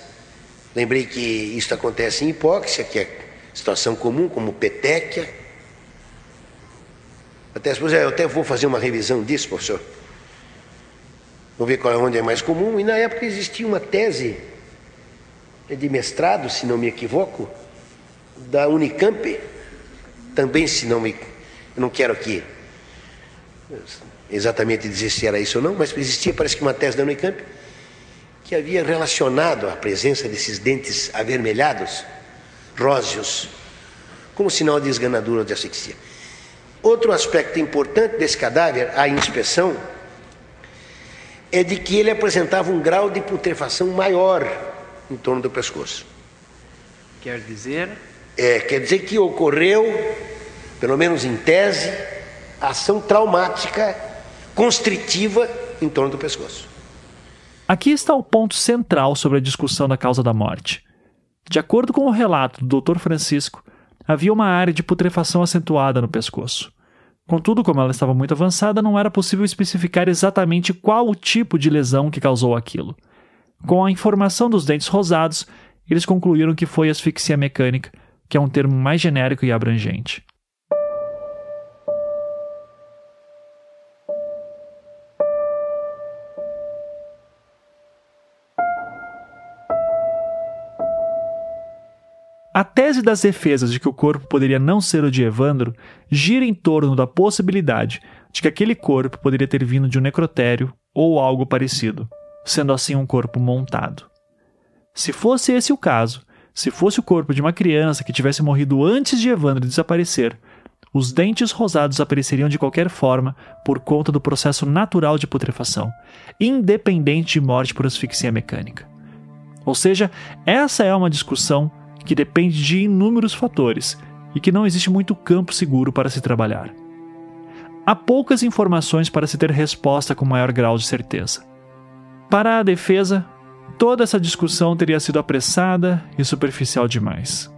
lembrei que isso acontece em hipóxia, que é situação comum, como petéquia. Até, eu até vou fazer uma revisão disso, professor. Vou ver qual é onde é mais comum. E na época existia uma tese de mestrado, se não me equivoco, da Unicamp, também se não me. Eu não quero aqui exatamente dizer se era isso ou não, mas existia, parece que uma tese da Unicamp, que havia relacionado a presença desses dentes avermelhados, róseos, como sinal de esganadura ou de asfixia. Outro aspecto importante desse cadáver, a inspeção, é de que ele apresentava um grau de putrefação maior em torno do pescoço. Quer dizer? É, quer dizer que ocorreu, pelo menos em tese, ação traumática constritiva em torno do pescoço. Aqui está o ponto central sobre a discussão da causa da morte. De acordo com o relato do Dr. Francisco, havia uma área de putrefação acentuada no pescoço. Contudo, como ela estava muito avançada, não era possível especificar exatamente qual o tipo de lesão que causou aquilo. Com a informação dos dentes rosados, eles concluíram que foi asfixia mecânica, que é um termo mais genérico e abrangente. A tese das defesas de que o corpo poderia não ser o de Evandro gira em torno da possibilidade de que aquele corpo poderia ter vindo de um necrotério ou algo parecido, sendo assim um corpo montado. Se fosse esse o caso, se fosse o corpo de uma criança que tivesse morrido antes de Evandro desaparecer, os dentes rosados apareceriam de qualquer forma por conta do processo natural de putrefação, independente de morte por asfixia mecânica. Ou seja, essa é uma discussão que depende de inúmeros fatores e que não existe muito campo seguro para se trabalhar. Há poucas informações para se ter resposta com maior grau de certeza. Para a defesa, toda essa discussão teria sido apressada e superficial demais.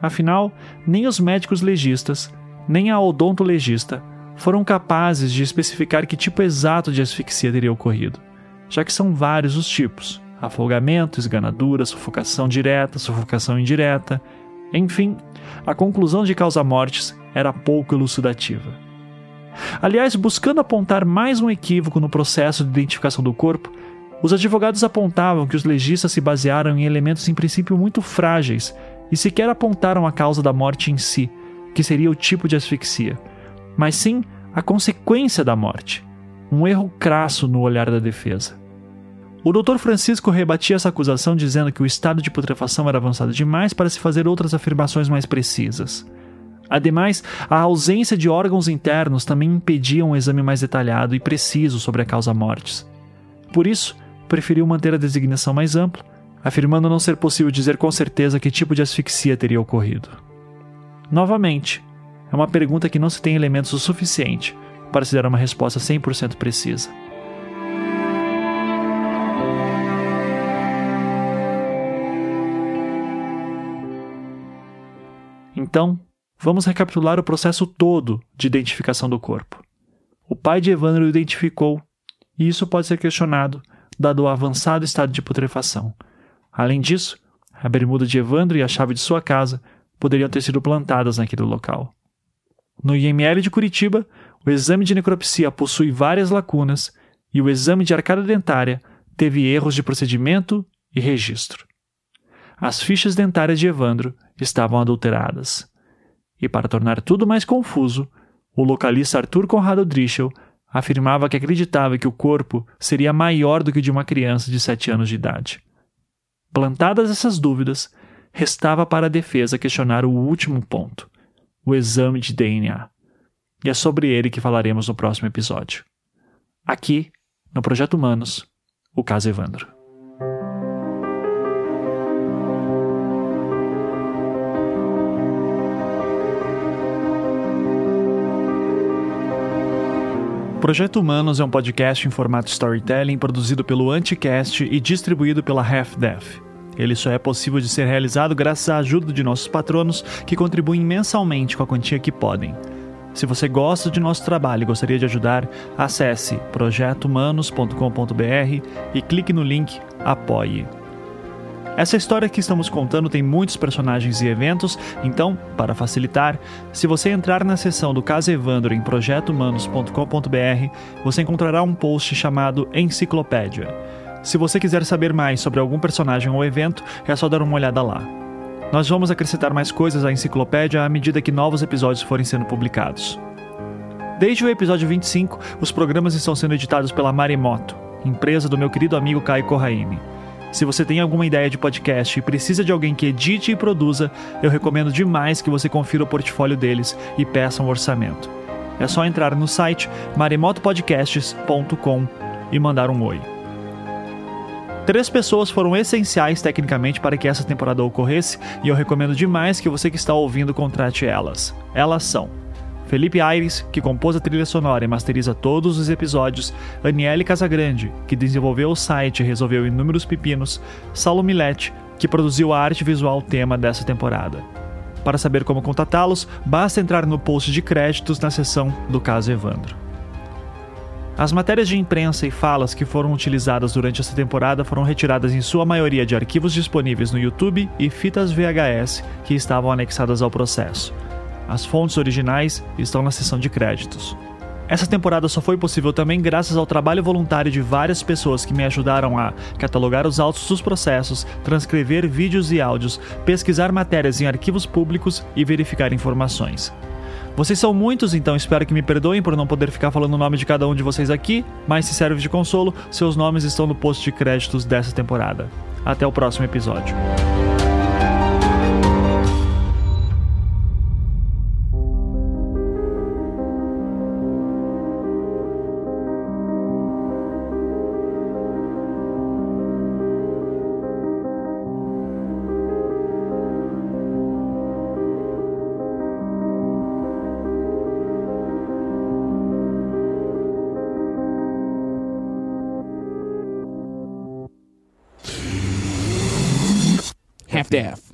Afinal, nem os médicos legistas, nem a odontologista foram capazes de especificar que tipo exato de asfixia teria ocorrido, já que são vários os tipos afogamento, esganadura, sufocação direta, sufocação indireta. Enfim, a conclusão de causa-mortes era pouco elucidativa. Aliás, buscando apontar mais um equívoco no processo de identificação do corpo, os advogados apontavam que os legistas se basearam em elementos em princípio muito frágeis e sequer apontaram a causa da morte em si, que seria o tipo de asfixia, mas sim a consequência da morte, um erro crasso no olhar da defesa. O Dr. Francisco rebatia essa acusação dizendo que o estado de putrefação era avançado demais para se fazer outras afirmações mais precisas. Ademais, a ausência de órgãos internos também impedia um exame mais detalhado e preciso sobre a causa-mortes. Por isso, preferiu manter a designação mais ampla, afirmando não ser possível dizer com certeza que tipo de asfixia teria ocorrido. Novamente, é uma pergunta que não se tem elementos o suficiente para se dar uma resposta 100% precisa. Então, vamos recapitular o processo todo de identificação do corpo. O pai de Evandro identificou, e isso pode ser questionado, dado o avançado estado de putrefação. Além disso, a bermuda de Evandro e a chave de sua casa poderiam ter sido plantadas naquele local. No IML de Curitiba, o exame de necropsia possui várias lacunas e o exame de arcada dentária teve erros de procedimento e registro. As fichas dentárias de Evandro estavam adulteradas. E para tornar tudo mais confuso, o localista Arthur Conrado Drischel afirmava que acreditava que o corpo seria maior do que o de uma criança de 7 anos de idade. Plantadas essas dúvidas, restava para a defesa questionar o último ponto, o exame de DNA. E é sobre ele que falaremos no próximo episódio. Aqui, no Projeto Humanos, o caso Evandro. Projeto Humanos é um podcast em formato storytelling produzido pelo Anticast e distribuído pela Half-Death. Ele só é possível de ser realizado graças à ajuda de nossos patronos que contribuem mensalmente com a quantia que podem. Se você gosta de nosso trabalho e gostaria de ajudar, acesse projetohumanos.com.br e clique no link Apoie. Essa história que estamos contando tem muitos personagens e eventos, então, para facilitar, se você entrar na seção do caso Evandro em projetohumanos.com.br, você encontrará um post chamado Enciclopédia. Se você quiser saber mais sobre algum personagem ou evento, é só dar uma olhada lá. Nós vamos acrescentar mais coisas à enciclopédia à medida que novos episódios forem sendo publicados. Desde o episódio 25, os programas estão sendo editados pela Maremoto, empresa do meu querido amigo Caio Corraine. Se você tem alguma ideia de podcast e precisa de alguém que edite e produza, eu recomendo demais que você confira o portfólio deles e peça um orçamento. é só entrar no site maremotopodcasts.com e mandar um oi. Três pessoas foram essenciais tecnicamente para que essa temporada ocorresse e eu recomendo demais que você que está ouvindo contrate elas. Elas são Felipe Aires, que compôs a trilha sonora e masteriza todos os episódios, Aniele Casagrande, que desenvolveu o site e resolveu inúmeros pepinos, Saulo Milete, que produziu a arte visual tema dessa temporada. Para saber como contatá-los, basta entrar no post de créditos na seção do caso Evandro. As matérias de imprensa e falas que foram utilizadas durante essa temporada foram retiradas em sua maioria de arquivos disponíveis no YouTube e fitas VHS que estavam anexadas ao processo. As fontes originais estão na seção de créditos. Essa temporada só foi possível também graças ao trabalho voluntário de várias pessoas que me ajudaram a catalogar os autos dos processos, transcrever vídeos e áudios, pesquisar matérias em arquivos públicos e verificar informações. Vocês são muitos, então espero que me perdoem por não poder ficar falando o nome de cada um de vocês aqui, mas se serve de consolo, seus nomes estão no post de créditos dessa temporada. Até o próximo episódio. half-half.